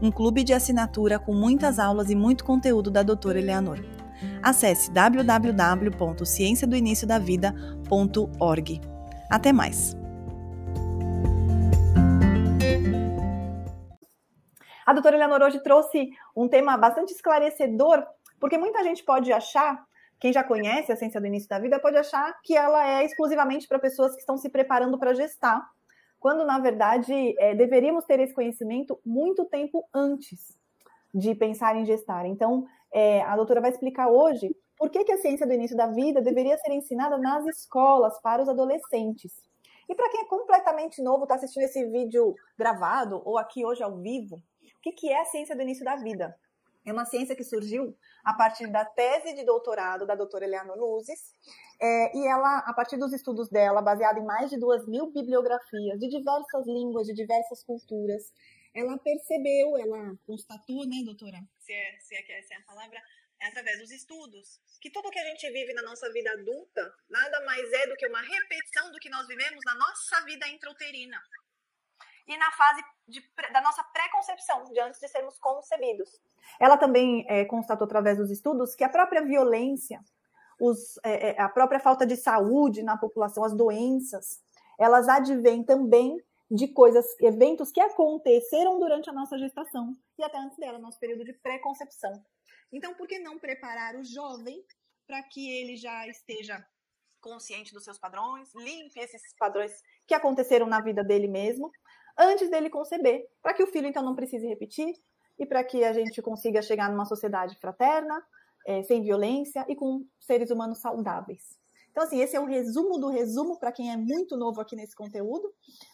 um clube de assinatura com muitas aulas e muito conteúdo da doutora Eleanor. Acesse www.cienciadoiniciodavida.org. Até mais! A doutora Eleanor hoje trouxe um tema bastante esclarecedor, porque muita gente pode achar, quem já conhece a ciência do início da vida, pode achar que ela é exclusivamente para pessoas que estão se preparando para gestar quando na verdade é, deveríamos ter esse conhecimento muito tempo antes de pensar em gestar. Então, é, a doutora vai explicar hoje por que, que a ciência do início da vida deveria ser ensinada nas escolas para os adolescentes. E para quem é completamente novo, está assistindo esse vídeo gravado ou aqui hoje ao vivo, o que, que é a ciência do início da vida? É uma ciência que surgiu a partir da tese de doutorado da doutora Eleanor Luzes, é, e ela, a partir dos estudos dela, baseada em mais de duas mil bibliografias de diversas línguas, de diversas culturas, ela percebeu, ela constatou, né, doutora? Se é, se é, essa é a palavra, é através dos estudos, que tudo que a gente vive na nossa vida adulta nada mais é do que uma repetição do que nós vivemos na nossa vida intrauterina e na fase de, da nossa pré-concepção, de antes de sermos concebidos. Ela também é, constatou através dos estudos que a própria violência, os, é, é, a própria falta de saúde na população, as doenças, elas advêm também de coisas, eventos que aconteceram durante a nossa gestação e até antes dela, nosso período de pré-concepção. Então, por que não preparar o jovem para que ele já esteja consciente dos seus padrões, limpe esses padrões que aconteceram na vida dele mesmo, antes dele conceber, para que o filho então não precise repetir e para que a gente consiga chegar numa sociedade fraterna, é, sem violência e com seres humanos saudáveis. Então, assim, esse é o resumo do resumo para quem é muito novo aqui nesse conteúdo,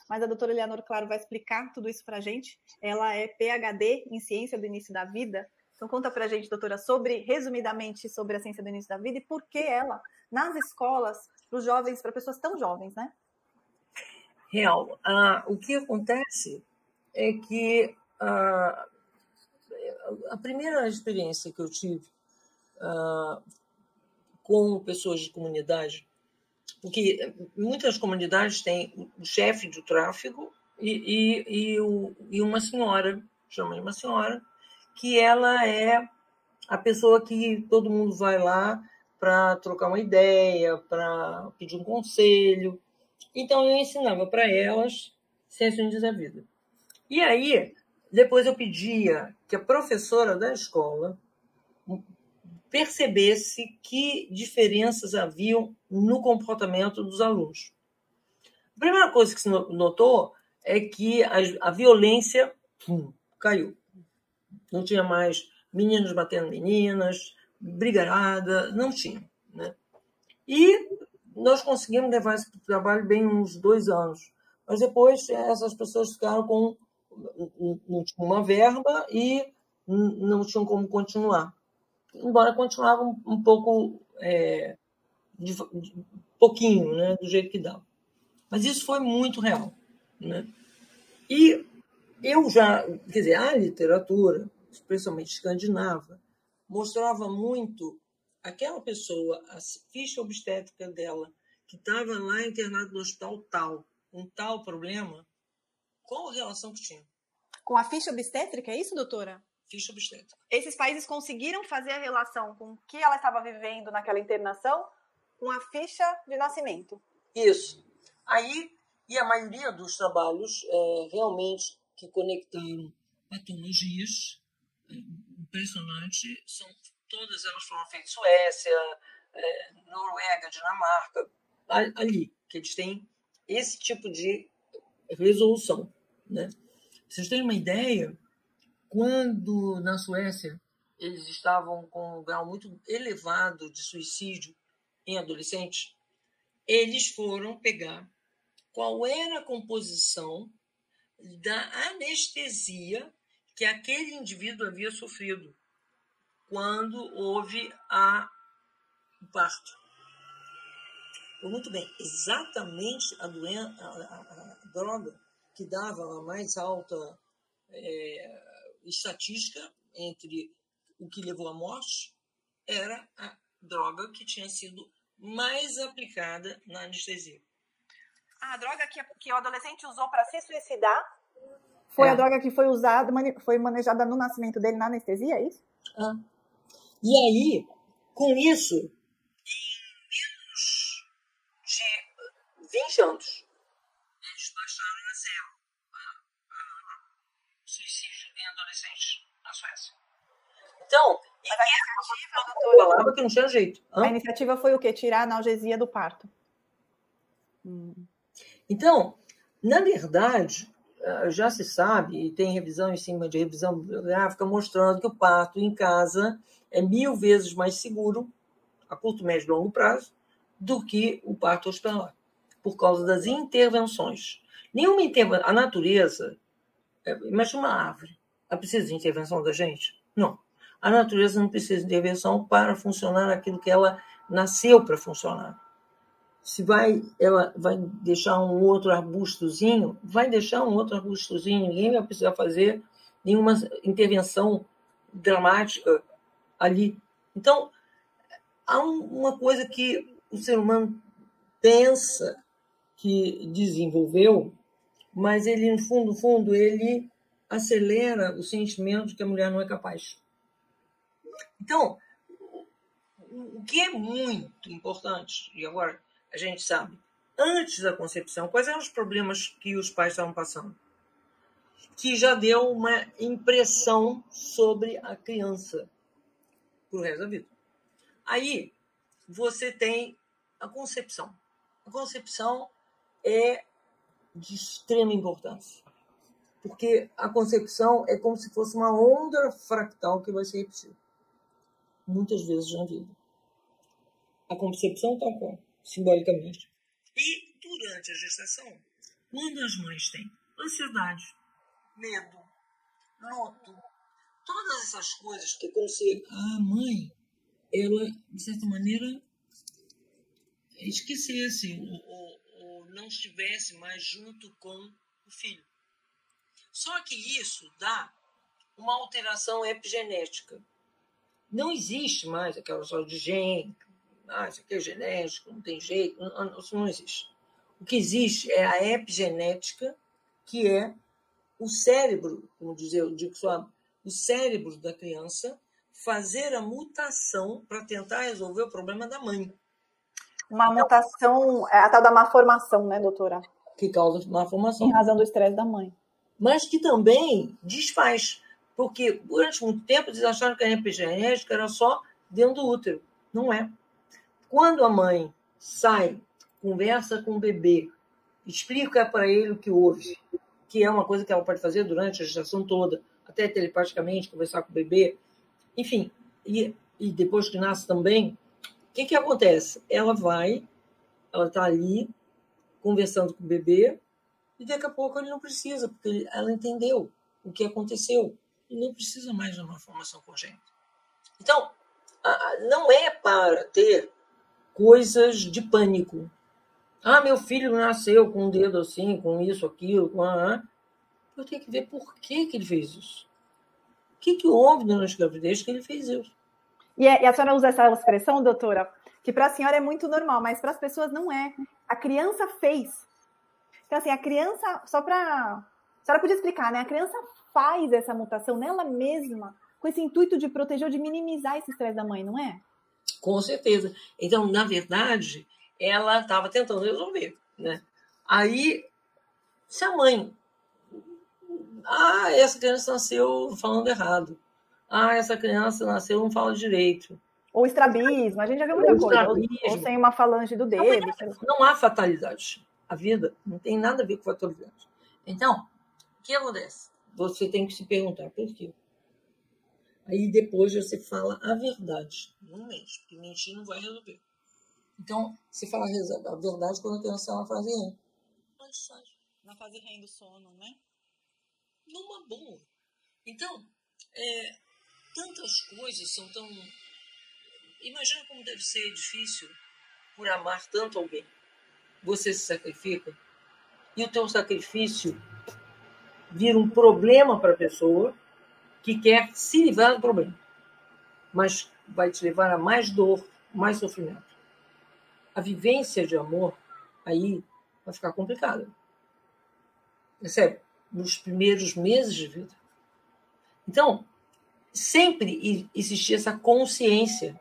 mas a doutora Eleanor, claro, vai explicar tudo isso para a gente. Ela é PhD em Ciência do Início da Vida. Então, conta para a gente, doutora, sobre, resumidamente, sobre a ciência do início da vida e por que ela, nas escolas, para os jovens, para pessoas tão jovens, né? Real. Ah, o que acontece é que ah, a primeira experiência que eu tive ah, com pessoas de comunidade, porque muitas comunidades têm o chefe do tráfego e, e, e, o, e uma senhora, chama uma senhora, que ela é a pessoa que todo mundo vai lá para trocar uma ideia, para pedir um conselho, então eu ensinava para elas ciências da vida. E aí, depois eu pedia que a professora da escola percebesse que diferenças haviam no comportamento dos alunos. A primeira coisa que se notou é que a, a violência hum, caiu. Não tinha mais meninos batendo meninas, brigarada, não tinha. Né? E nós conseguimos levar esse trabalho bem uns dois anos. Mas depois essas pessoas ficaram com uma verba e não tinham como continuar. Embora continuavam um pouco, é, de, de, pouquinho, né, do jeito que dava. Mas isso foi muito real. Né? E eu já, quer dizer, a literatura, especialmente escandinava, mostrava muito aquela pessoa, a ficha obstétrica dela, que estava lá internada no hospital tal, um tal problema, qual a relação que tinha? Com a ficha obstétrica, é isso, doutora? Ficha obstétrica. Esses países conseguiram fazer a relação com o que ela estava vivendo naquela internação com a ficha de nascimento. Isso. Aí, e a maioria dos trabalhos é, realmente que conectaram patologias é, impressionante são todas elas foram feitas Suécia, é, Noruega, Dinamarca, ali, que eles têm esse tipo de resolução. Né? Vocês têm uma ideia? Quando na Suécia eles estavam com um grau muito elevado de suicídio em adolescentes, eles foram pegar qual era a composição da anestesia que aquele indivíduo havia sofrido quando houve a, o parto. Muito bem, exatamente a, doença, a, a, a droga que dava a mais alta é, estatística entre o que levou à morte era a droga que tinha sido mais aplicada na anestesia. A droga que, que o adolescente usou para se suicidar foi é. a droga que foi usada, foi manejada no nascimento dele na anestesia, é isso? Ah. E aí, com isso, em menos de 20 anos, eles baixaram a zero o suicídio em adolescentes na Suécia. Então, a iniciativa, doutora, falava que não tinha jeito. Hã? A iniciativa foi o quê? Tirar a analgesia do parto. Hum. Então, na verdade, já se sabe, e tem revisão em cima de revisão bibliográfica, mostrando que o parto em casa é mil vezes mais seguro, a curto, médio e longo prazo, do que o parto hospitalar, por causa das intervenções. Nenhuma intervenção. A natureza, é, imagina uma árvore, ela precisa de intervenção da gente? Não. A natureza não precisa de intervenção para funcionar aquilo que ela nasceu para funcionar se vai, ela vai deixar um outro arbustozinho, vai deixar um outro arbustozinho, ninguém vai precisar fazer nenhuma intervenção dramática ali. Então, há uma coisa que o ser humano pensa que desenvolveu, mas ele, no fundo, no fundo, ele acelera o sentimento de que a mulher não é capaz. Então, o que é muito importante, e agora a gente sabe, antes da concepção, quais eram os problemas que os pais estavam passando. Que já deu uma impressão sobre a criança pro resto da vida. Aí você tem a concepção. A concepção é de extrema importância. Porque a concepção é como se fosse uma onda fractal que vai se repetir. Muitas vezes na vida. A concepção está como? Simbolicamente. E durante a gestação, quando as mães têm ansiedade, medo, luto, todas essas coisas que é como se a mãe, ela, de certa maneira, esquecesse ou, ou, ou não estivesse mais junto com o filho. Só que isso dá uma alteração epigenética. Não existe mais aquela história de gene, ah, isso aqui é genético, não tem jeito, não, isso não existe. O que existe é a epigenética, que é o cérebro, como dizer, eu digo só, o cérebro da criança fazer a mutação para tentar resolver o problema da mãe. Uma então, mutação, é a tal da má formação, né, doutora? Que causa má formação. Em razão do estresse da mãe. Mas que também desfaz. Porque durante muito tempo eles acharam que a epigenética era só dentro do útero. Não é. Quando a mãe sai, conversa com o bebê, explica para ele o que houve, que é uma coisa que ela pode fazer durante a gestação toda, até telepaticamente, conversar com o bebê, enfim, e, e depois que nasce também, o que, que acontece? Ela vai, ela está ali, conversando com o bebê, e daqui a pouco ele não precisa, porque ela entendeu o que aconteceu. E não precisa mais de uma formação congênita. Então, não é para ter coisas de pânico. Ah, meu filho nasceu com um dedo assim, com isso, aquilo, com a. Eu tenho que ver por que, que ele fez isso. O que, que houve durante a gravidez que ele fez isso? E, é, e a senhora usa essa expressão, doutora, que para a senhora é muito normal, mas para as pessoas não é. A criança fez. Então, assim, a criança, só para. A senhora podia explicar, né? A criança faz essa mutação nela mesma, com esse intuito de proteger ou de minimizar esse estresse da mãe, não é? Com certeza. Então, na verdade, ela estava tentando resolver. Né? Aí, se a mãe. Ah, essa criança nasceu falando errado. Ah, essa criança nasceu não fala direito. Ou estrabismo, a gente já viu muita coisa. Ou, ou sem uma falange do dedo. Não, não há fatalidade. A vida não tem nada a ver com fatalidade. Então, o que acontece? Você tem que se perguntar por quê. Aí depois você fala a verdade. Não mente, porque mentir não vai resolver. Então, você fala a verdade quando a criança está na fase REM. Na fase REM do sono, né? Numa boa. Então, é, tantas coisas são tão. Imagina como deve ser difícil por amar tanto alguém. Você se sacrifica e o teu sacrifício vira um problema para a pessoa que quer se livrar do problema, mas vai te levar a mais dor, mais sofrimento. A vivência de amor aí vai ficar complicada. Percebe? Nos primeiros meses de vida. Então, sempre existia essa consciência,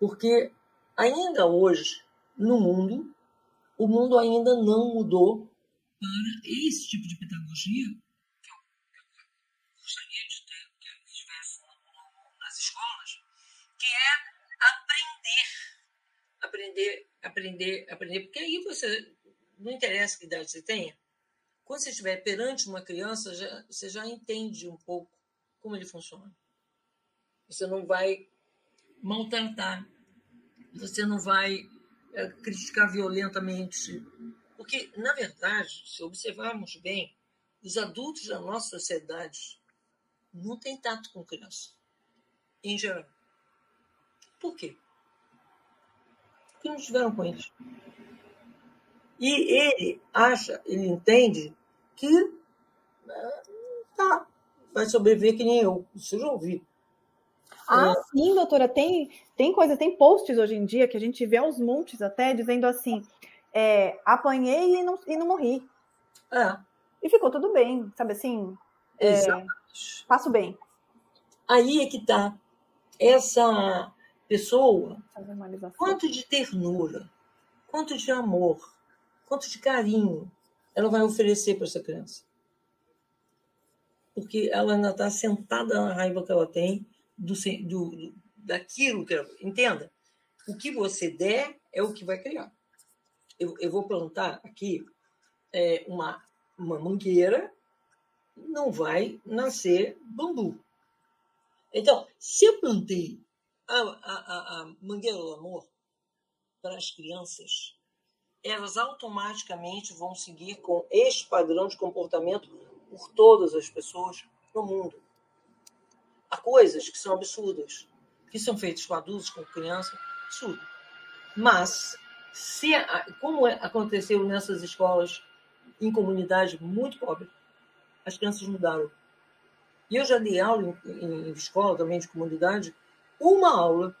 porque ainda hoje, no mundo, o mundo ainda não mudou para esse tipo de pedagogia aprender, aprender, aprender, porque aí você, não interessa que idade você tenha, quando você estiver perante uma criança, já, você já entende um pouco como ele funciona. Você não vai maltratar, você não vai é, criticar violentamente. Porque, na verdade, se observarmos bem, os adultos da nossa sociedade não têm tato com criança, em geral. Por quê? Porque não estiveram com eles. E ele acha, ele entende que é, tá, vai sobreviver que nem eu. Isso eu já ouvi. Ah, é. sim, doutora, tem, tem coisa, tem posts hoje em dia que a gente vê aos montes até dizendo assim: é, apanhei e não, e não morri. É. E ficou tudo bem, sabe assim? É, passo bem. Aí é que tá. Essa pessoa, quanto de ternura, quanto de amor, quanto de carinho ela vai oferecer para essa criança porque ela ainda está sentada na raiva que ela tem do, do, daquilo que ela. Entenda? O que você der é o que vai criar. Eu, eu vou plantar aqui é, uma, uma mangueira, não vai nascer bambu. Então, se eu plantei a, a, a mangueira do amor para as crianças, elas automaticamente vão seguir com este padrão de comportamento por todas as pessoas no mundo. Há coisas que são absurdas, que são feitas com adultos, com crianças, absurdo. Mas, se, como é, aconteceu nessas escolas em comunidade muito pobre, as crianças mudaram. E eu já dei aula em, em escola também de comunidade, uma aula,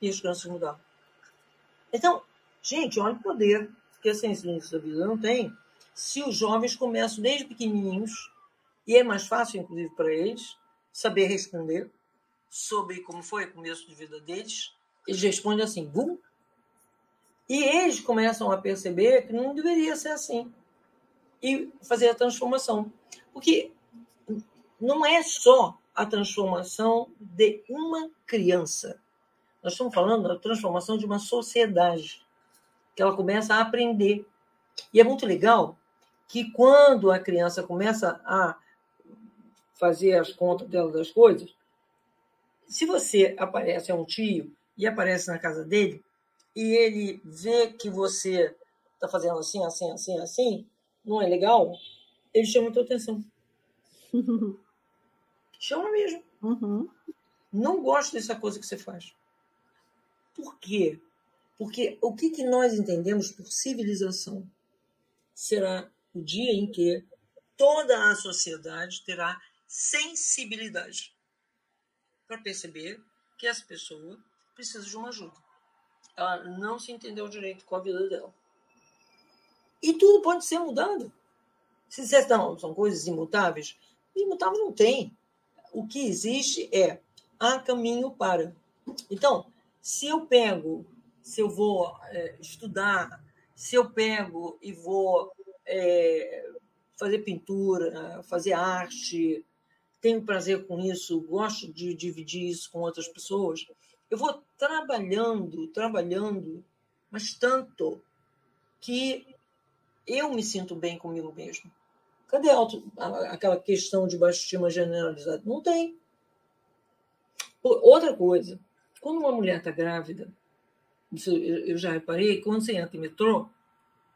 e as crianças mudaram. Então, gente, olha o poder que a ciência da vida não tem se os jovens começam desde pequenininhos, e é mais fácil, inclusive, para eles, saber responder sobre como foi o começo de vida deles, eles respondem assim, bum, e eles começam a perceber que não deveria ser assim e fazer a transformação. Porque não é só a transformação de uma criança. Nós estamos falando da transformação de uma sociedade, que ela começa a aprender. E é muito legal que quando a criança começa a fazer as contas dela das coisas, se você aparece a um tio e aparece na casa dele e ele vê que você está fazendo assim, assim, assim, assim, não é legal, ele chama a tua atenção. chama mesmo. Uhum. Não gosto dessa coisa que você faz. Por quê? Porque o que, que nós entendemos por civilização será o dia em que toda a sociedade terá sensibilidade para perceber que essa pessoa precisa de uma ajuda. Ela não se entendeu direito com a vida dela. E tudo pode ser mudado. Se você não, são coisas imutáveis, imutável não tem. O que existe é há caminho para. Então, se eu pego, se eu vou é, estudar, se eu pego e vou é, fazer pintura, fazer arte, tenho prazer com isso, gosto de dividir isso com outras pessoas. Eu vou trabalhando, trabalhando, mas tanto que eu me sinto bem comigo mesmo. Cadê auto, aquela questão de baixa estima generalizada? Não tem. Outra coisa, quando uma mulher está grávida, eu já reparei, quando você entra em metrô,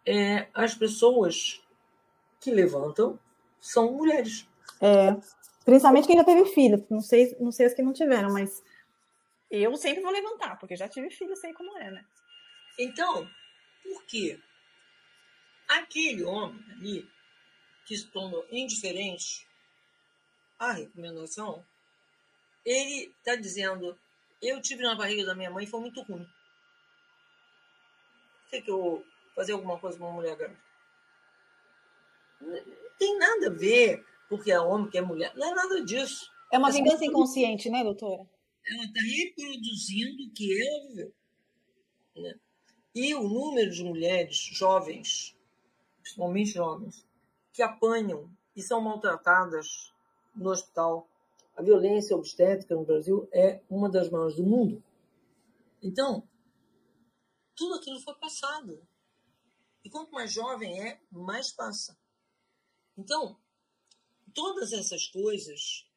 é, as pessoas que levantam são mulheres. É. Principalmente quem já teve filho. Não sei, não sei os que não tiveram, mas eu sempre vou levantar, porque já tive filho, sei como é, né? Então, por quê? Aquele homem ali que se tornou indiferente à recomendação, ele está dizendo: eu tive na barriga da minha mãe e foi muito ruim. Sei que eu vou fazer alguma coisa com uma mulher grande. Não tem nada a ver porque é homem, que é mulher. Não é nada disso. É uma vingança inconsciente, né, doutora? Ela está reproduzindo o que ela viveu. Né? E o número de mulheres jovens, principalmente jovens, que apanham e são maltratadas no hospital. A violência obstétrica no Brasil é uma das maiores do mundo. Então, tudo aquilo foi passado. E quanto mais jovem é, mais passa. Então, todas essas coisas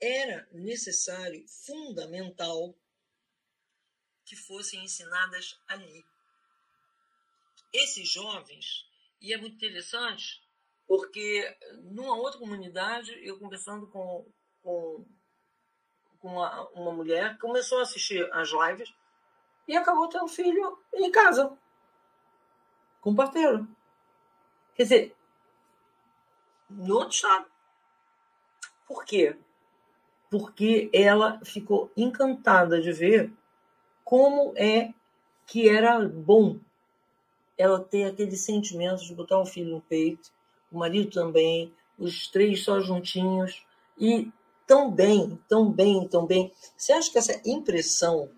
era necessário, fundamental, que fossem ensinadas ali. Esses jovens, e é muito interessante, porque numa outra comunidade, eu conversando com, com, com uma, uma mulher, começou a assistir as lives e acabou tendo filho em casa, com parteiro. Quer dizer, no outro estado. Por quê? Porque ela ficou encantada de ver como é que era bom ela ter aquele sentimento de botar um filho no peito, o marido também, os três só juntinhos, e tão bem, tão bem, tão bem. Você acha que essa impressão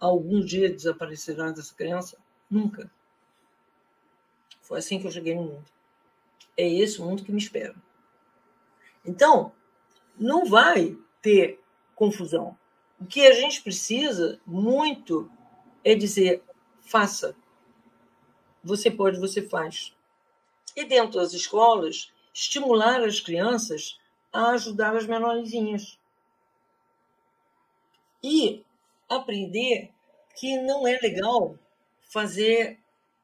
algum dia desaparecerá dessa criança? Nunca. Foi assim que eu cheguei no mundo. É esse o mundo que me espera. Então, não vai ter confusão. O que a gente precisa muito é dizer: faça. Você pode, você faz. E dentro das escolas, estimular as crianças a ajudar as menorzinhas. E aprender que não é legal fazer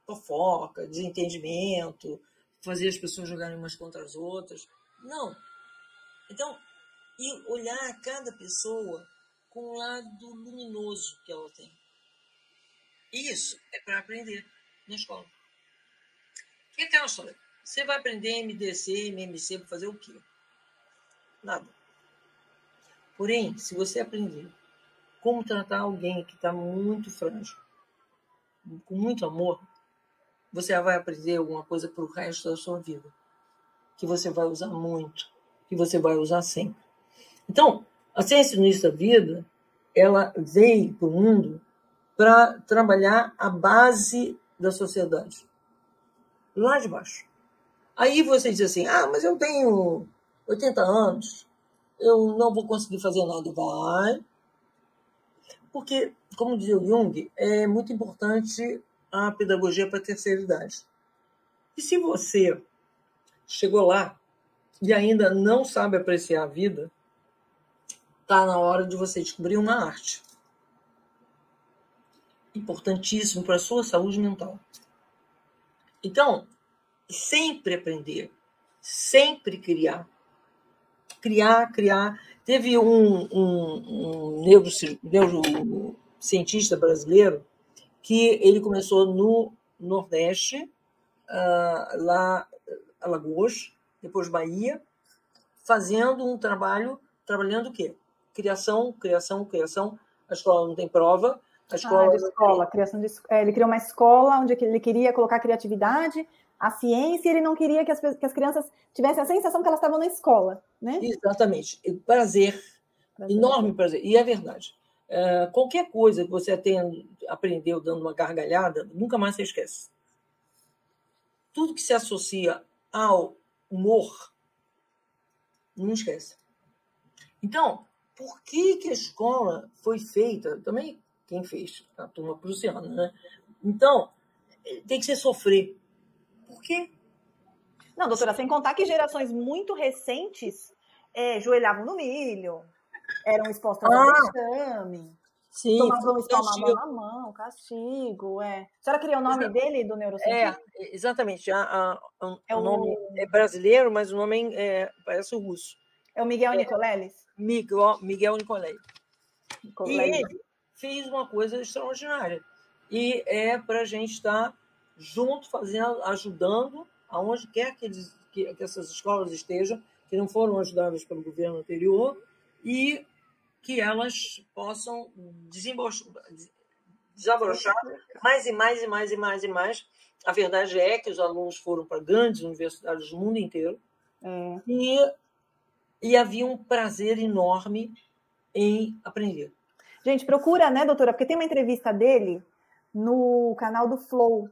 fofoca, desentendimento, fazer as pessoas jogarem umas contra as outras. Não. Então, e olhar cada pessoa com o lado luminoso que ela tem. Isso é para aprender na escola. Que é aquela história? Você vai aprender MDC, MMC para fazer o quê? Nada. Porém, se você aprender como tratar alguém que está muito frágil, com muito amor, você vai aprender alguma coisa para o resto da sua vida, que você vai usar muito, que você vai usar sempre. Então, a ciência no início da vida, ela veio para o mundo para trabalhar a base da sociedade, lá de baixo. Aí você diz assim: ah, mas eu tenho 80 anos, eu não vou conseguir fazer nada. Vai. Porque, como dizia o Jung, é muito importante a pedagogia para a terceira idade. E se você chegou lá e ainda não sabe apreciar a vida, está na hora de você descobrir uma arte. Importantíssimo para a sua saúde mental. Então, sempre aprender, sempre criar. Criar, criar. Teve um, um, um neurocientista brasileiro que ele começou no Nordeste, uh, lá Alagoas, depois Bahia, fazendo um trabalho, trabalhando o quê? Criação, criação, criação. A escola não tem prova. A escola, ah, escola, criação de, é, ele criou uma escola onde ele queria colocar criatividade, a ciência, e ele não queria que as, que as crianças tivessem a sensação que elas estavam na escola, né? Exatamente. Prazer, prazer. enorme prazer. E é verdade. Uh, qualquer coisa que você tenha, aprendeu dando uma gargalhada, nunca mais você esquece. Tudo que se associa ao humor, não esquece. Então, por que, que a escola foi feita? Também quem fez? A turma prussiana, né? Então, tem que ser sofrer. Por quê? Não, doutora, sem contar que gerações muito recentes é, joelhavam no milho, eram expostas ah, ao vexame. Sim, tomavam espalmavam na mão, castigo, é. A senhora queria o nome Exato. dele, do neurocientista? É, exatamente. A, a, a, é o nome é brasileiro, mas o nome é, parece o russo. É o Miguel é, Nicoleles? Miguel, Miguel Nicoleles. E ele fez uma coisa extraordinária. E é para a gente estar junto, fazendo, ajudando, aonde quer que, eles, que, que essas escolas estejam, que não foram ajudadas pelo governo anterior, e que elas possam desabrochar mais e mais e mais e mais e mais. A verdade é que os alunos foram para grandes universidades do mundo inteiro é. e, e havia um prazer enorme em aprender. Gente, procura, né, doutora? Porque tem uma entrevista dele no canal do Flow.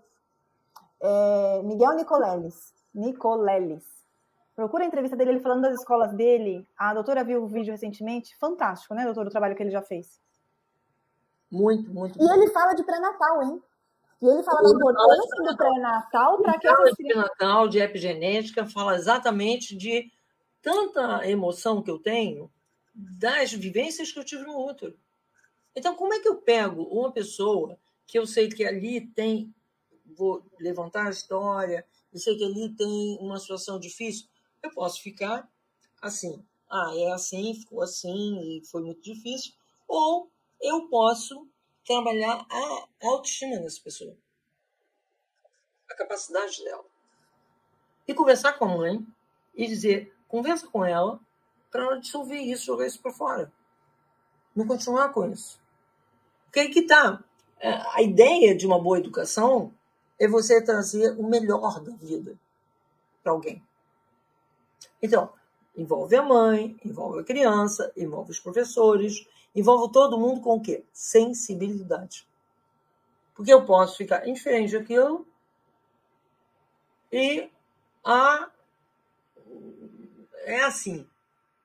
É, Miguel Nicoleles. Nicoleles. Procura a entrevista dele, ele falando das escolas dele. A doutora viu o vídeo recentemente. Fantástico, né, doutora, o trabalho que ele já fez. Muito, muito. E ele fala de pré-natal, hein? E ele fala da importância do pré-natal para que fala de pré-natal, de epigenética, fala exatamente de tanta emoção que eu tenho das vivências que eu tive no útero. Então, como é que eu pego uma pessoa que eu sei que ali tem, vou levantar a história, e sei que ali tem uma situação difícil, eu posso ficar assim, ah, é assim, ficou assim e foi muito difícil, ou eu posso trabalhar a autoestima dessa pessoa, a capacidade dela. E conversar com a mãe e dizer, conversa com ela para ela dissolver isso, jogar isso para fora. Não continuar com isso. Porque aí que tá. É, a ideia de uma boa educação é você trazer o melhor da vida para alguém. Então, envolve a mãe, envolve a criança, envolve os professores, envolve todo mundo com o quê? Sensibilidade. Porque eu posso ficar indiferente daquilo e a é assim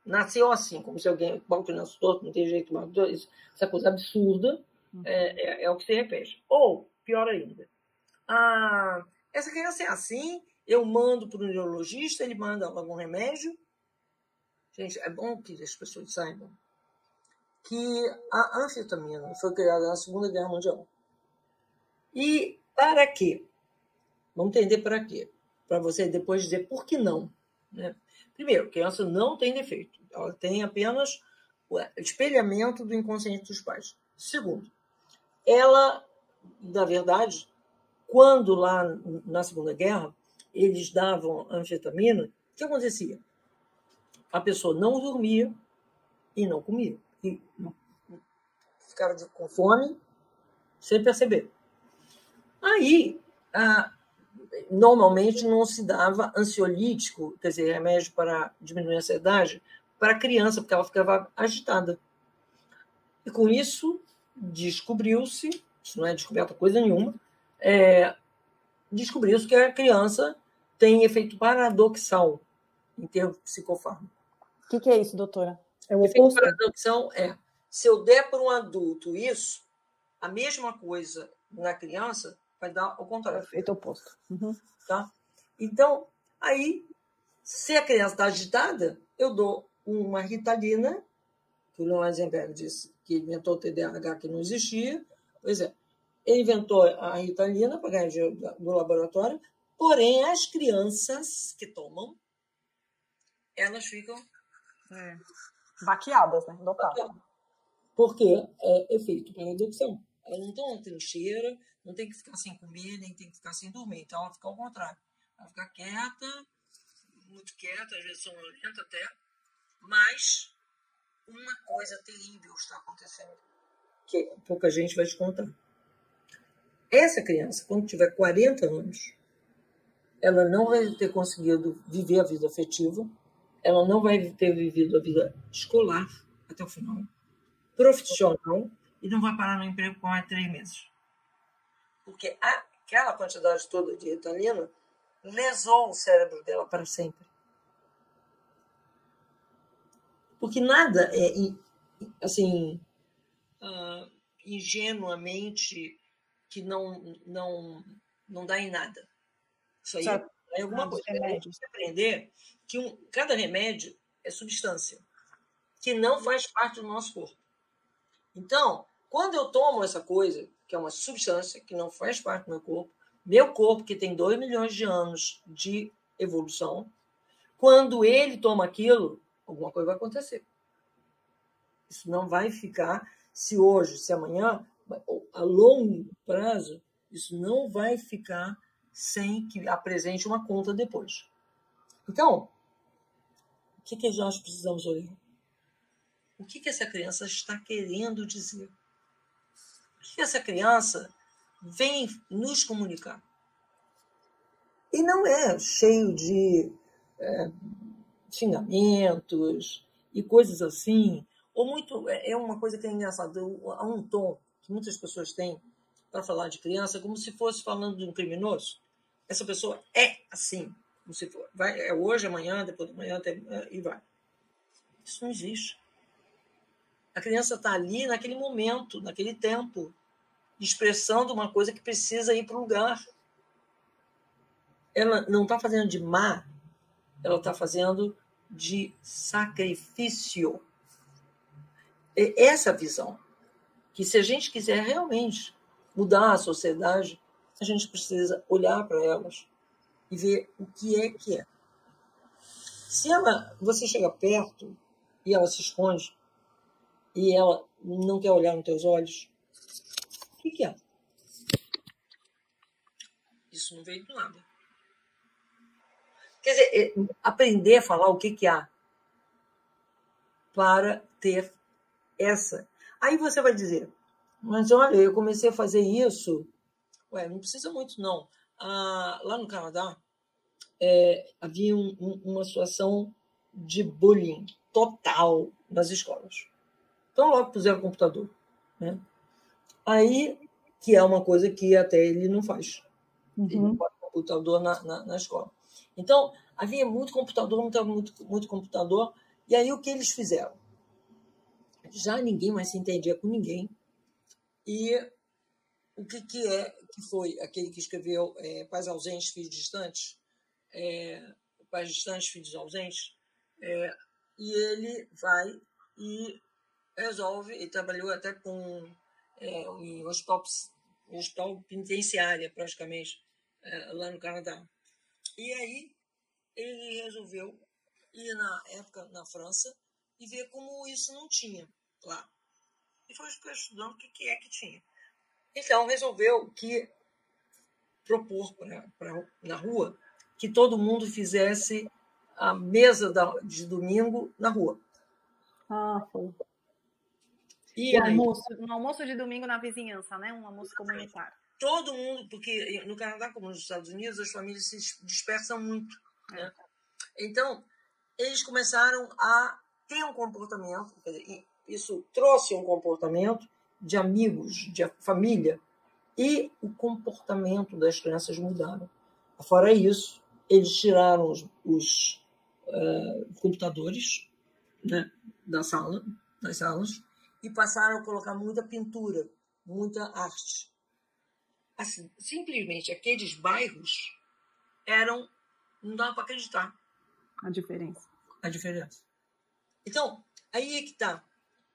nasceu assim, como se alguém, que nasceu torto, não tem jeito, mas isso, essa coisa absurda. É, é, é, o que se repete. Ou, pior ainda, ah, essa criança é assim, eu mando para o neurologista, ele manda algum remédio. Gente, é bom que as pessoas saibam que a anfetamina foi criada na Segunda Guerra Mundial. E para quê? Vamos entender para quê? Para você depois dizer por que não. Né? Primeiro, criança não tem defeito. Ela tem apenas o espelhamento do inconsciente dos pais. Segundo, ela, na verdade, quando lá na Segunda Guerra eles davam anfetamina, o que acontecia? A pessoa não dormia e não comia. E ficava com fome sem perceber. Aí, a, normalmente não se dava ansiolítico, quer dizer, remédio para diminuir a ansiedade, para a criança, porque ela ficava agitada. E com isso, descobriu-se, isso não é descoberta coisa nenhuma, é, descobriu-se que a criança tem efeito paradoxal em termos psicofármaco. O que, que, é isso, doutora? É o efeito paradoxal é, se eu der para um adulto isso, a mesma coisa na criança, vai dar o contrário. Efeito oposto. Uhum. Tá? Então, aí, se a criança está agitada, eu dou uma ritalina, que o Leon Eisenberg disse que inventou o TDAH que não existia. Pois é, ele inventou a ritalina para ganhar dinheiro do laboratório, porém, as crianças que tomam, elas ficam... É. Baqueadas, né? Dopadas. Porque é efeito paradoxal. Elas não estão na trincheira, não tem que ficar sem comer, nem tem que ficar sem dormir. Então ela fica ao contrário. Ela fica quieta, muito quieta, às vezes sonolenta até, mas uma coisa terrível está acontecendo, que pouca gente vai te contar. Essa criança, quando tiver 40 anos, ela não vai ter conseguido viver a vida afetiva, ela não vai ter vivido a vida escolar até o final, profissional, e não vai parar no emprego por mais três meses. Porque aquela quantidade toda de ritalina lesou o cérebro dela para sempre. Porque nada é, assim, uh, ingenuamente que não, não, não dá em nada. Isso aí é alguma coisa. A gente aprender que um, cada remédio é substância que não faz parte do nosso corpo. Então, quando eu tomo essa coisa, que é uma substância que não faz parte do meu corpo, meu corpo, que tem 2 milhões de anos de evolução, quando ele toma aquilo, alguma coisa vai acontecer. Isso não vai ficar, se hoje, se amanhã, a longo prazo, isso não vai ficar sem que apresente uma conta depois. Então, o que, que nós precisamos olhar? O que, que essa criança está querendo dizer? O que, que essa criança vem nos comunicar? E não é cheio de é, xingamentos e coisas assim, ou muito. É, é uma coisa que é engraçada, há um tom que muitas pessoas têm para falar de criança, como se fosse falando de um criminoso. Essa pessoa é assim, como se for, vai, é hoje, amanhã, depois de amanhã, até, e vai. Isso não existe. A criança está ali naquele momento, naquele tempo, expressando uma coisa que precisa ir para o lugar ela não está fazendo de má, ela está fazendo de sacrifício. Essa visão. Que se a gente quiser realmente mudar a sociedade, a gente precisa olhar para elas e ver o que é que é. Se ela, você chega perto e ela se esconde e ela não quer olhar nos teus olhos, o que, que é? Isso não veio do nada. Quer dizer, é, aprender a falar o que, que há para ter essa. Aí você vai dizer, mas olha, eu comecei a fazer isso. Ué, não precisa muito, não. Ah, lá no Canadá, é, havia um, um, uma situação de bullying total nas escolas. Então, logo puseram computador. Né? Aí, que é uma coisa que até ele não faz. Uhum. Ele não bota computador na, na, na escola. Então, havia muito computador, muito, muito, muito computador. E aí, o que eles fizeram? Já ninguém mais se entendia com ninguém. E o que, que é que foi aquele que escreveu é, Pais ausentes, filhos distantes? É, pais distantes, filhos ausentes. É, e ele vai e resolve, ele trabalhou até com é, em hospital, hospital penitenciária, praticamente, é, lá no Canadá. E aí ele resolveu ir na época na França e ver como isso não tinha lá. E foi estudando o que é que tinha. Então resolveu que propor pra, pra, na rua que todo mundo fizesse a mesa da, de domingo na rua. Ah, foi. E um almoço, um almoço de domingo na vizinhança, né? Um almoço comunitário todo mundo, porque no Canadá, como nos Estados Unidos, as famílias se dispersam muito. Né? Então, eles começaram a ter um comportamento, isso trouxe um comportamento de amigos, de família, e o comportamento das crianças mudaram. Fora isso, eles tiraram os, os uh, computadores né, da sala, das salas e passaram a colocar muita pintura, muita arte assim, simplesmente aqueles bairros eram. Não dava para acreditar. A diferença. A diferença. Então, aí é que está.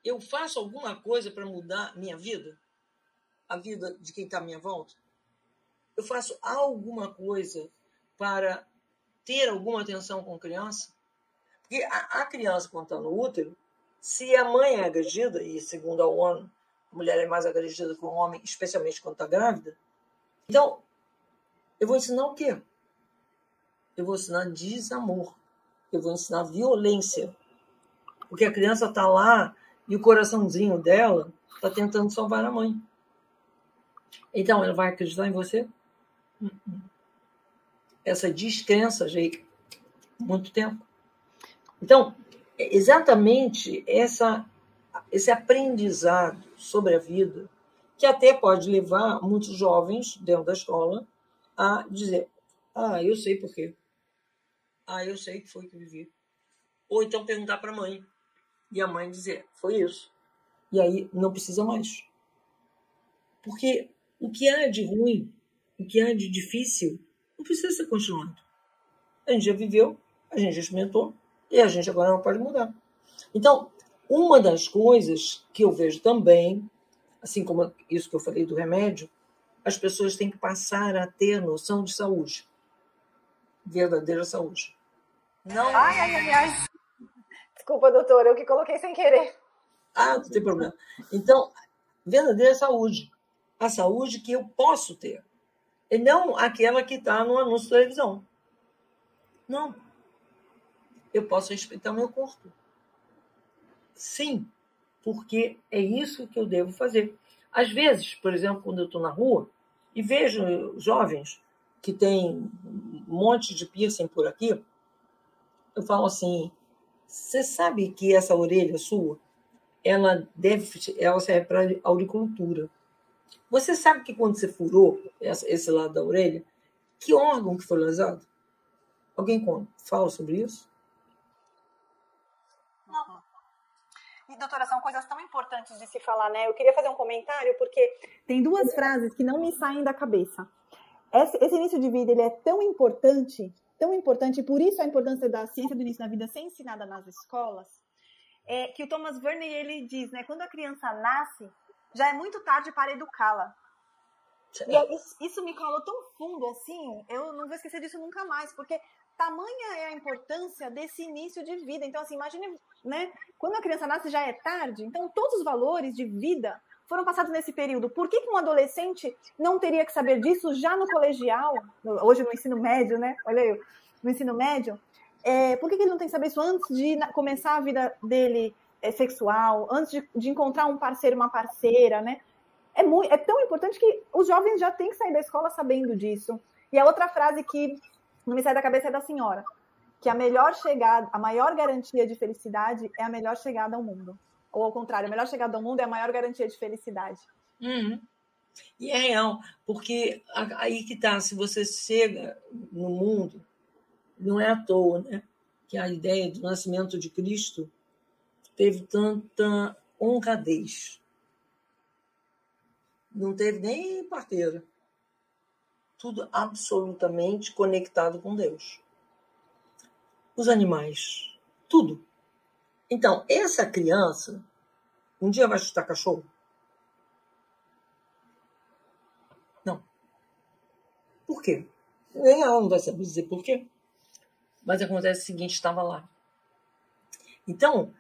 Eu faço alguma coisa para mudar minha vida? A vida de quem está à minha volta? Eu faço alguma coisa para ter alguma atenção com criança? Porque a, a criança, quando está no útero, se a mãe é agredida, e segundo a ONU, a mulher é mais agredida que o homem, especialmente quando está grávida, então, eu vou ensinar o quê? Eu vou ensinar desamor. Eu vou ensinar violência. Porque a criança está lá e o coraçãozinho dela está tentando salvar a mãe. Então, ela vai acreditar em você? Essa descrença já muito tempo. Então, é exatamente essa, esse aprendizado sobre a vida que até pode levar muitos jovens dentro da escola a dizer: Ah, eu sei por quê. Ah, eu sei que foi que vivi. Ou então perguntar para a mãe. E a mãe dizer: Foi isso. E aí não precisa mais. Porque o que há de ruim, o que há de difícil, não precisa ser continuado. A gente já viveu, a gente já experimentou, e a gente agora não pode mudar. Então, uma das coisas que eu vejo também assim como isso que eu falei do remédio, as pessoas têm que passar a ter noção de saúde. Verdadeira saúde. Não. Ai, ai, ai, ai. Desculpa, doutor, eu que coloquei sem querer. Ah, não tem problema. Então, verdadeira saúde. A saúde que eu posso ter. E não aquela que está no anúncio de televisão. Não. Eu posso respeitar o meu corpo. Sim, porque é isso que eu devo fazer. Às vezes, por exemplo, quando eu estou na rua e vejo jovens que têm um monte de piercing por aqui, eu falo assim: você sabe que essa orelha sua, ela deve, ela serve para auricultura. Você sabe que quando você furou esse lado da orelha, que órgão que foi lesado? Alguém fala sobre isso? Não. E, doutora, são coisas tão importantes de se falar, né? Eu queria fazer um comentário, porque tem duas frases que não me saem da cabeça. Esse, esse início de vida ele é tão importante, tão importante, por isso a importância da ciência do início da vida ser ensinada nas escolas, é que o Thomas Verney ele diz, né? Quando a criança nasce, já é muito tarde para educá-la. E isso, isso, me calou tão fundo assim, eu não vou esquecer disso nunca mais, porque tamanha é a importância desse início de vida. Então, assim, imagine, né? Quando a criança nasce já é tarde, então todos os valores de vida foram passados nesse período. Por que, que um adolescente não teria que saber disso já no colegial, hoje no ensino médio, né? Olha aí, no ensino médio. É, por que, que ele não tem que saber isso antes de começar a vida dele é, sexual, antes de, de, encontrar um parceiro, uma parceira, né? É, muito, é tão importante que os jovens já têm que sair da escola sabendo disso. E a outra frase que não me sai da cabeça é da senhora, que a melhor chegada, a maior garantia de felicidade é a melhor chegada ao mundo. Ou ao contrário, a melhor chegada ao mundo é a maior garantia de felicidade. Uhum. E é real, porque aí que tá, se você chega no mundo, não é à toa, né? Que a ideia do nascimento de Cristo teve tanta honradez. Não teve nem parteira. Tudo absolutamente conectado com Deus. Os animais, tudo. Então, essa criança um dia vai chutar cachorro? Não. Por quê? Nem ela não vai saber dizer por quê. Mas acontece o seguinte: estava lá. Então,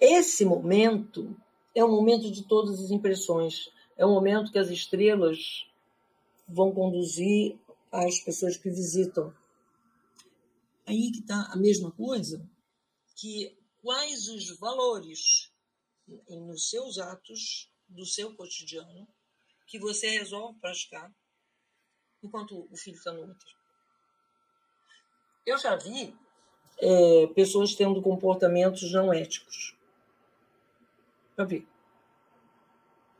esse momento é o momento de todas as impressões. É o momento que as estrelas vão conduzir as pessoas que visitam. Aí que está a mesma coisa que quais os valores nos seus atos do seu cotidiano que você resolve praticar enquanto o filho está no útero. Eu já vi é, pessoas tendo comportamentos não éticos. Já vi.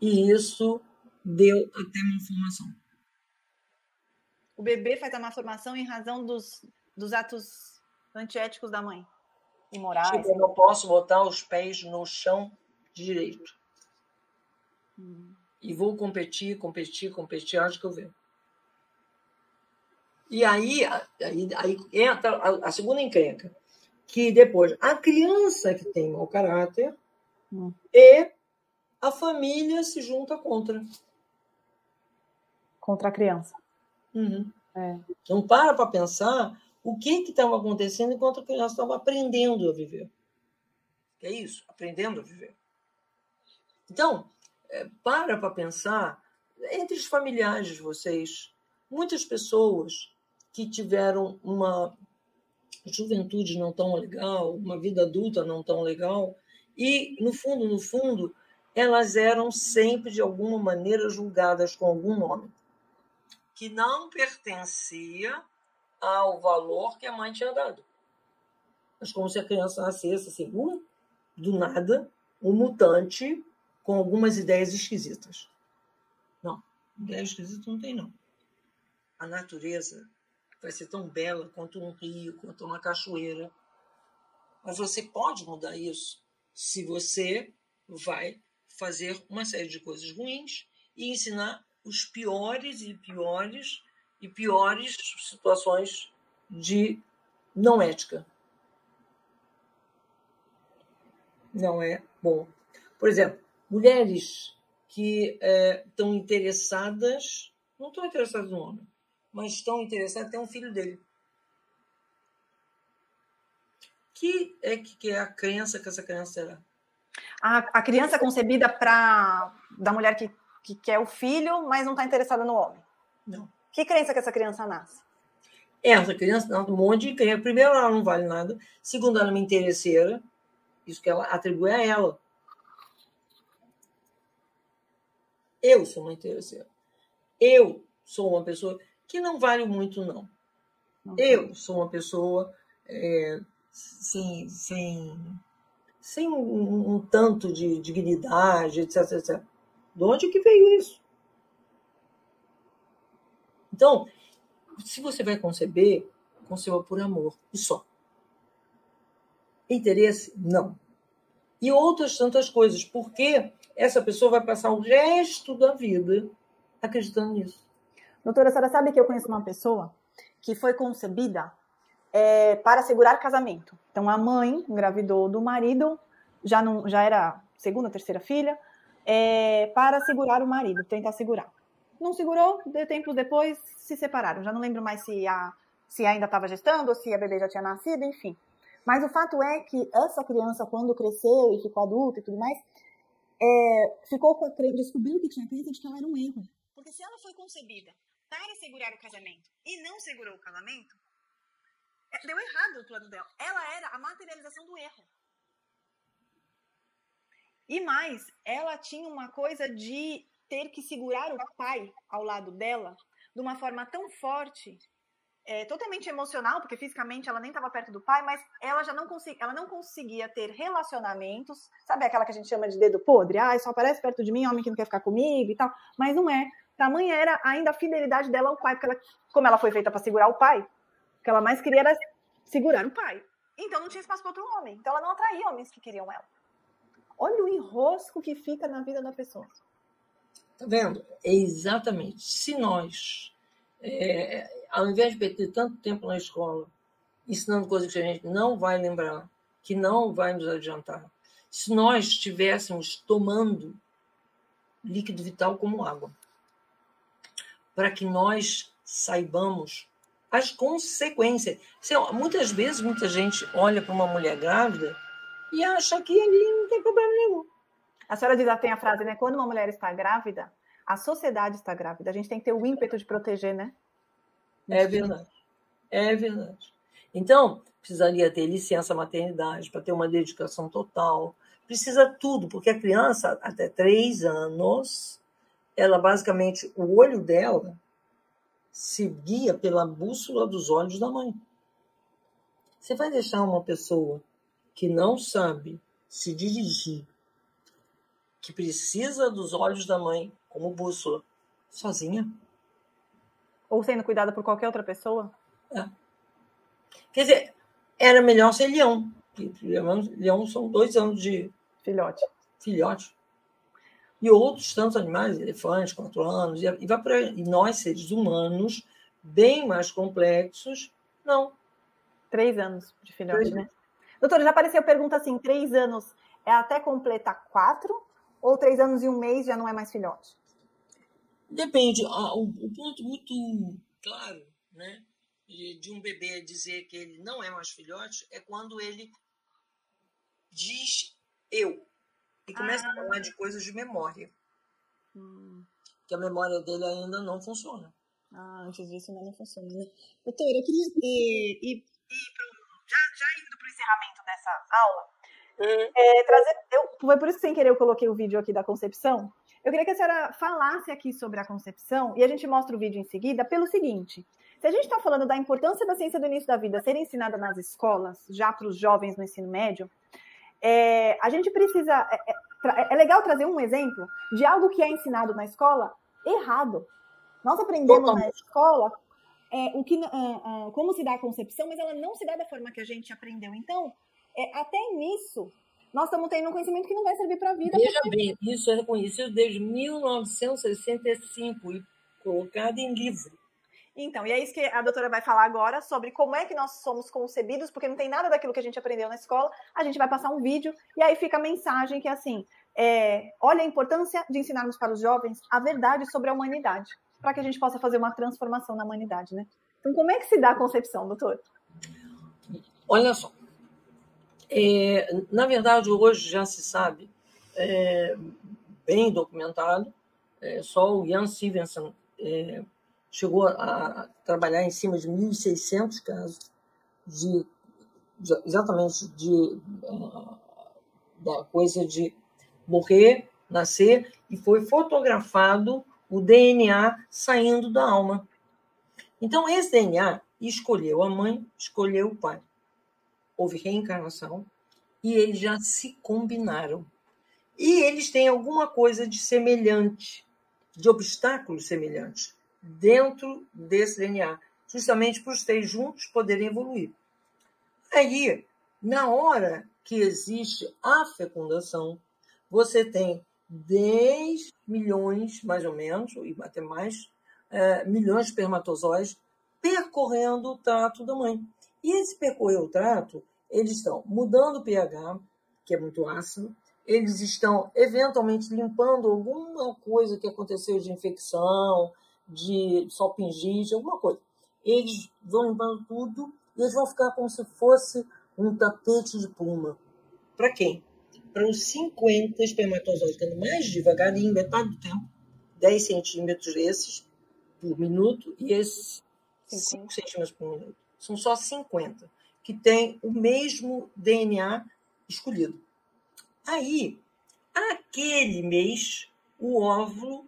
E isso deu até uma formação. O bebê faz a malformação em razão dos, dos atos antiéticos da mãe. Imorais. Tipo, eu não posso botar os pés no chão direito. Hum. E vou competir, competir, competir, acho que eu vejo. E aí, aí, aí entra a, a, segunda encrenca, que depois a criança que tem mau caráter hum. e a família se junta contra. Contra a criança. Uhum. É. Então, para para pensar o que estava acontecendo enquanto a criança estava aprendendo a viver. É isso, aprendendo a viver. Então, é, para para pensar entre os familiares de vocês, muitas pessoas que tiveram uma juventude não tão legal, uma vida adulta não tão legal, e no fundo, no fundo, elas eram sempre de alguma maneira julgadas com algum nome que não pertencia ao valor que a mãe tinha dado. Mas como se a criança nascesse assim, um, do nada, um mutante com algumas ideias esquisitas. Não, ideia esquisita não tem, não. A natureza vai ser tão bela quanto um rio, quanto uma cachoeira. Mas você pode mudar isso se você vai fazer uma série de coisas ruins e ensinar os piores e piores e piores situações de não ética. Não é bom. Por exemplo, mulheres que é, estão interessadas, não estão interessadas no homem, mas estão interessadas em ter um filho dele. que é que é a crença que essa criança terá? A, a criança concebida para da mulher que, que quer o filho, mas não está interessada no homem. Não. Que crença que essa criança nasce? Essa criança nasce um monte de crença. Primeiro, ela não vale nada. Segundo, ela é uma interesseira. Isso que ela atribui a ela. Eu sou uma interesseira. Eu sou uma pessoa que não vale muito, não. Eu sou uma pessoa é, sem, sem, sem um, um, tanto de dignidade, etc, etc. De onde que veio isso? Então, se você vai conceber, conceba por amor e só. Interesse? Não. E outras tantas coisas, porque essa pessoa vai passar o resto da vida acreditando nisso. Doutora, a senhora sabe que eu conheço uma pessoa que foi concebida é, para segurar casamento. Então, a mãe engravidou do marido, já, não, já era segunda, terceira filha, é, para segurar o marido, tentar segurar. Não segurou, de tempos depois se separaram. Já não lembro mais se, a, se ainda estava gestando ou se a bebê já tinha nascido, enfim. Mas o fato é que essa criança, quando cresceu e ficou adulta e tudo mais, é, ficou com a descobriu que tinha crença de que ela era um erro. Porque se ela foi concebida para segurar o casamento e não segurou o casamento, é, deu errado o plano dela. Ela era a materialização do erro. E mais, ela tinha uma coisa de ter que segurar o pai ao lado dela de uma forma tão forte, é, totalmente emocional, porque fisicamente ela nem estava perto do pai, mas ela já não, consegui, ela não conseguia ter relacionamentos, sabe aquela que a gente chama de dedo podre? Ah, só aparece perto de mim homem que não quer ficar comigo e tal, mas não é. Tamanha era ainda a fidelidade dela ao pai, porque ela, como ela foi feita para segurar o pai, o que ela mais queria era segurar o pai. Então não tinha espaço para outro homem. Então ela não atraía homens que queriam ela. Olha o enrosco que fica na vida da pessoa. Tá vendo? É exatamente. Se nós, é, ao invés de perder tanto tempo na escola, ensinando coisas que a gente não vai lembrar, que não vai nos adiantar, se nós estivéssemos tomando líquido vital como água, para que nós saibamos as consequências. Muitas vezes, muita gente olha para uma mulher grávida e acha que ali não tem problema nenhum. A senhora diz, tem a frase, né? Quando uma mulher está grávida, a sociedade está grávida. A gente tem que ter o ímpeto de proteger, né? É verdade. É verdade. Então, precisaria ter licença maternidade para ter uma dedicação total. Precisa tudo, porque a criança, até três anos, ela basicamente, o olho dela se guia pela bússola dos olhos da mãe. Você vai deixar uma pessoa que não sabe se dirigir, que precisa dos olhos da mãe como bússola, sozinha? Ou sendo cuidada por qualquer outra pessoa? É. Quer dizer, era melhor ser leão. Leão são dois anos de filhote. Filhote e outros tantos animais, elefantes, quatro anos, e, vai para e nós, seres humanos, bem mais complexos, não. Três anos de filhote, três. né? Doutora, já apareceu pergunta assim: três anos é até completar quatro? Ou três anos e um mês já não é mais filhote? Depende. O, o ponto muito claro né, de, de um bebê dizer que ele não é mais filhote é quando ele diz eu e começa ah. a falar de coisas de memória. Hum. Que a memória dele ainda não funciona. Ah, antes disso ainda não funciona, né? Doutor, eu queria ir, ir, ir pro, dessa aula, uhum. é, trazer, eu, foi por isso que sem querer eu coloquei o vídeo aqui da concepção. Eu queria que a senhora falasse aqui sobre a concepção e a gente mostra o vídeo em seguida pelo seguinte. Se a gente está falando da importância da ciência do início da vida ser ensinada nas escolas, já para os jovens no ensino médio, é, a gente precisa. É, é, é, legal trazer um exemplo de algo que é ensinado na escola errado. Nós aprendemos na escola é, o que, é, é, como se dá a concepção, mas ela não se dá da forma que a gente aprendeu. Então, até nisso, nós estamos tendo um conhecimento que não vai servir para a vida. Veja porque... bem, isso é reconhecido desde 1965 e colocado em livro. Então, e é isso que a doutora vai falar agora sobre como é que nós somos concebidos, porque não tem nada daquilo que a gente aprendeu na escola. A gente vai passar um vídeo e aí fica a mensagem que é assim: é, olha a importância de ensinarmos para os jovens a verdade sobre a humanidade, para que a gente possa fazer uma transformação na humanidade, né? Então, como é que se dá a concepção, doutor? Olha só, É, na verdade, hoje já se sabe, é, bem documentado, é, só o Jan Stevenson é, chegou a trabalhar em cima de 1.600 casos de, de exatamente de, uh, da coisa de morrer, nascer, e foi fotografado o DNA saindo da alma. Então, esse DNA escolheu a mãe, escolheu o pai. Houve reencarnação e eles já se combinaram. E eles têm alguma coisa de semelhante, de obstáculos semelhantes, dentro desse DNA, justamente para os três juntos poderem evoluir. Aí, na hora que existe a fecundação, você tem 10 milhões, mais ou menos, e até mais, é, milhões de espermatozoides percorrendo o trato da mãe. E esse percorrer o trato, eles estão mudando o pH, que é muito ácido, eles estão eventualmente limpando alguma coisa que aconteceu de infecção, de salpingite, alguma coisa. Eles vão limpando tudo e eles vão ficar como se fosse um tapete de pluma. Para quem? Para os 50 espermatozoides, ficando mais devagarinho, metade do tempo, 10 centímetros desses por minuto, e esses 5 centímetros por minuto. São só 50 que têm o mesmo DNA escolhido. Aí, aquele mês, o óvulo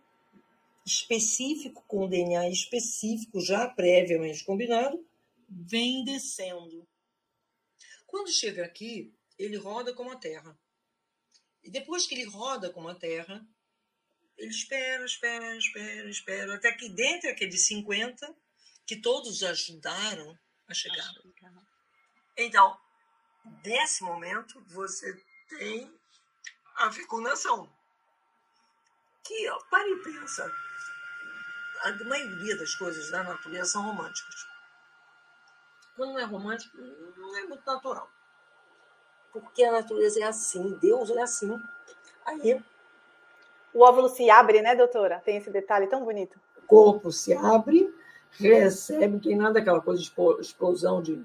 específico, com DNA específico, já previamente combinado, vem descendo. Quando chega aqui, ele roda como a Terra. E depois que ele roda como a Terra, ele espera, espera, espera, espera, até que dentro aqueles 50, que todos ajudaram a chegar. Então, nesse momento, você tem a fecundação. Que, ó, para e pensa, a maioria das coisas da natureza são românticas. Quando não é romântico, não é muito natural. Porque a natureza é assim, Deus é assim. Aí. O óvulo se abre, né, doutora? Tem esse detalhe tão bonito. O corpo se abre, recebe, tem nada aquela coisa de explosão de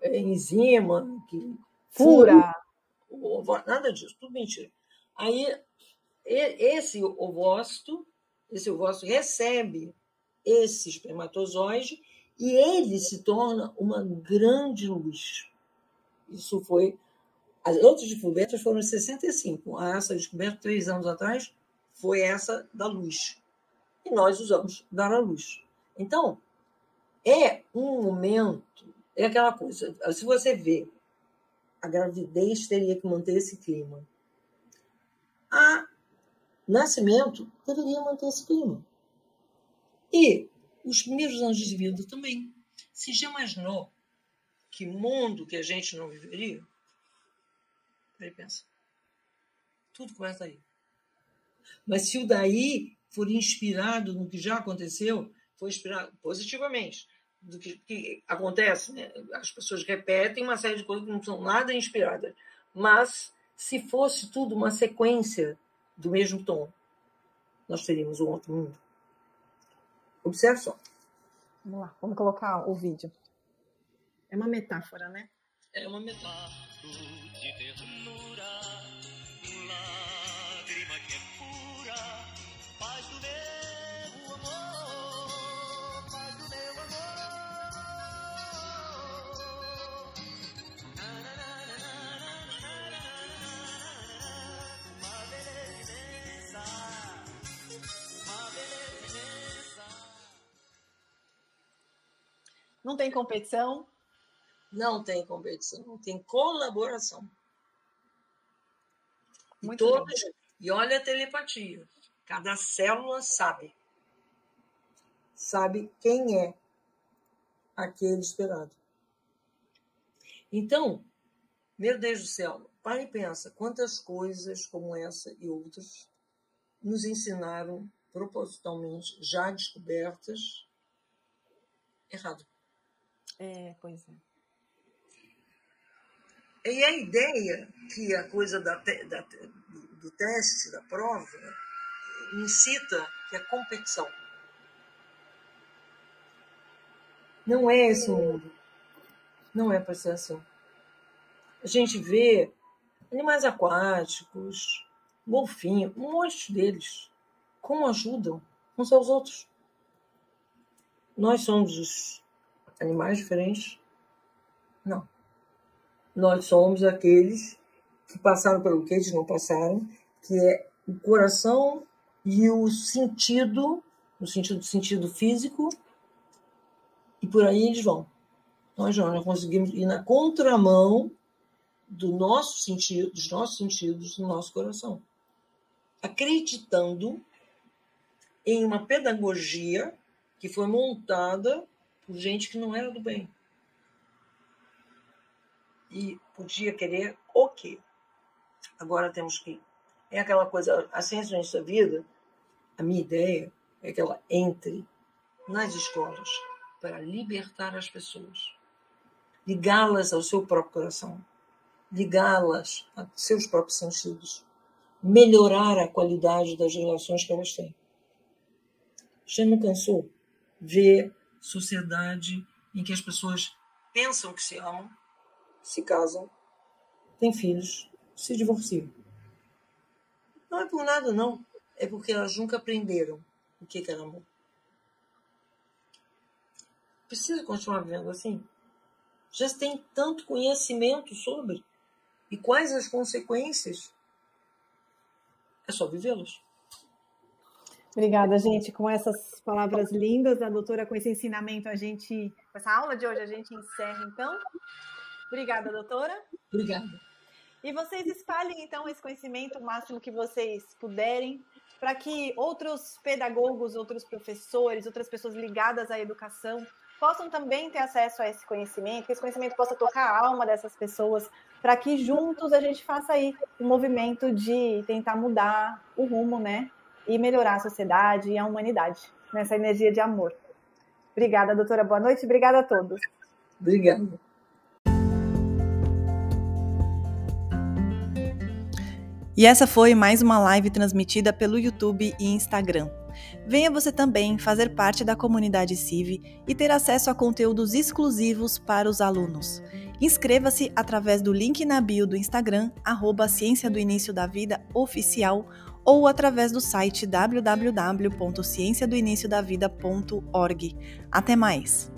é, enzima, que fura. fura. Nada disso, tudo mentira. Aí, esse ovócito, esse ovócito recebe esse espermatozoide e ele se torna uma grande luz. Isso foi. As outras descobertas foram em 65. Essa descoberta, três anos atrás, foi essa da luz. E nós usamos dar a luz. Então, é um momento, é aquela coisa. Se você vê, a gravidez teria que manter esse clima a nascimento deveria manter esse clima. E os primeiros anos de vida também. Se já imaginou que mundo que a gente não viveria? Aí pensa. Tudo começa aí. Mas se o daí for inspirado no que já aconteceu, foi inspirado positivamente do que, que acontece, né? as pessoas repetem uma série de coisas que não são nada inspiradas, mas se fosse tudo uma sequência do mesmo tom, nós teríamos um outro mundo. Observe só. Vamos lá, vamos colocar o vídeo. É uma metáfora, né? É uma metáfora. Não tem competição? Não tem competição, tem colaboração. Muito e, todos, e olha a telepatia. Cada célula sabe. Sabe quem é aquele esperado. Então, meu Deus do céu, para e pensa quantas coisas como essa e outras nos ensinaram propositalmente, já descobertas, errado. É, pois é. E a ideia que a coisa da, da, do teste, da prova, incita que a competição. Não é esse mundo. Não é para ser assim. a gente vê animais aquáticos, golfinho, um monte deles, como ajudam uns aos outros. Nós somos os animais diferentes? Não. Nós somos aqueles que passaram pelo que eles não passaram, que é o coração e o sentido, no sentido sentido físico, e por aí eles vão. Nós não, nós conseguimos ir na contramão do nosso sentido, dos nossos sentidos, do nosso coração, acreditando em uma pedagogia que foi montada por gente que não era do bem. E podia querer o quê? Agora temos que. É aquela coisa, a ciência da vida, a minha ideia é que ela entre nas escolas para libertar as pessoas, ligá-las ao seu próprio coração, ligá-las a seus próprios sentidos, melhorar a qualidade das relações que elas têm. Já não cansou ver sociedade em que as pessoas pensam que se amam, se casam, têm filhos, se divorciam? Não é por nada, não. É porque elas nunca aprenderam o que era amor. Precisa continuar vivendo assim? Já tem tanto conhecimento sobre. E quais as consequências? É só vivê-las. Obrigada, gente. Com essas palavras lindas da doutora, com esse ensinamento, a gente. Com essa aula de hoje, a gente encerra, então. Obrigada, doutora. Obrigada. E vocês espalhem, então, esse conhecimento o máximo que vocês puderem, para que outros pedagogos, outros professores, outras pessoas ligadas à educação possam também ter acesso a esse conhecimento, que esse conhecimento possa tocar a alma dessas pessoas, para que juntos a gente faça aí um movimento de tentar mudar o rumo, né? E melhorar a sociedade e a humanidade nessa energia de amor. Obrigada, doutora. Boa noite. Obrigada a todos. Obrigada. E essa foi mais uma live transmitida pelo YouTube e Instagram. Venha você também fazer parte da comunidade CIV e ter acesso a conteúdos exclusivos para os alunos. Inscreva-se através do link na bio do Instagram, arroba Ciência do Início da Vida Oficial, ou através do site www.cienciadoiniciodavida.org. Até mais!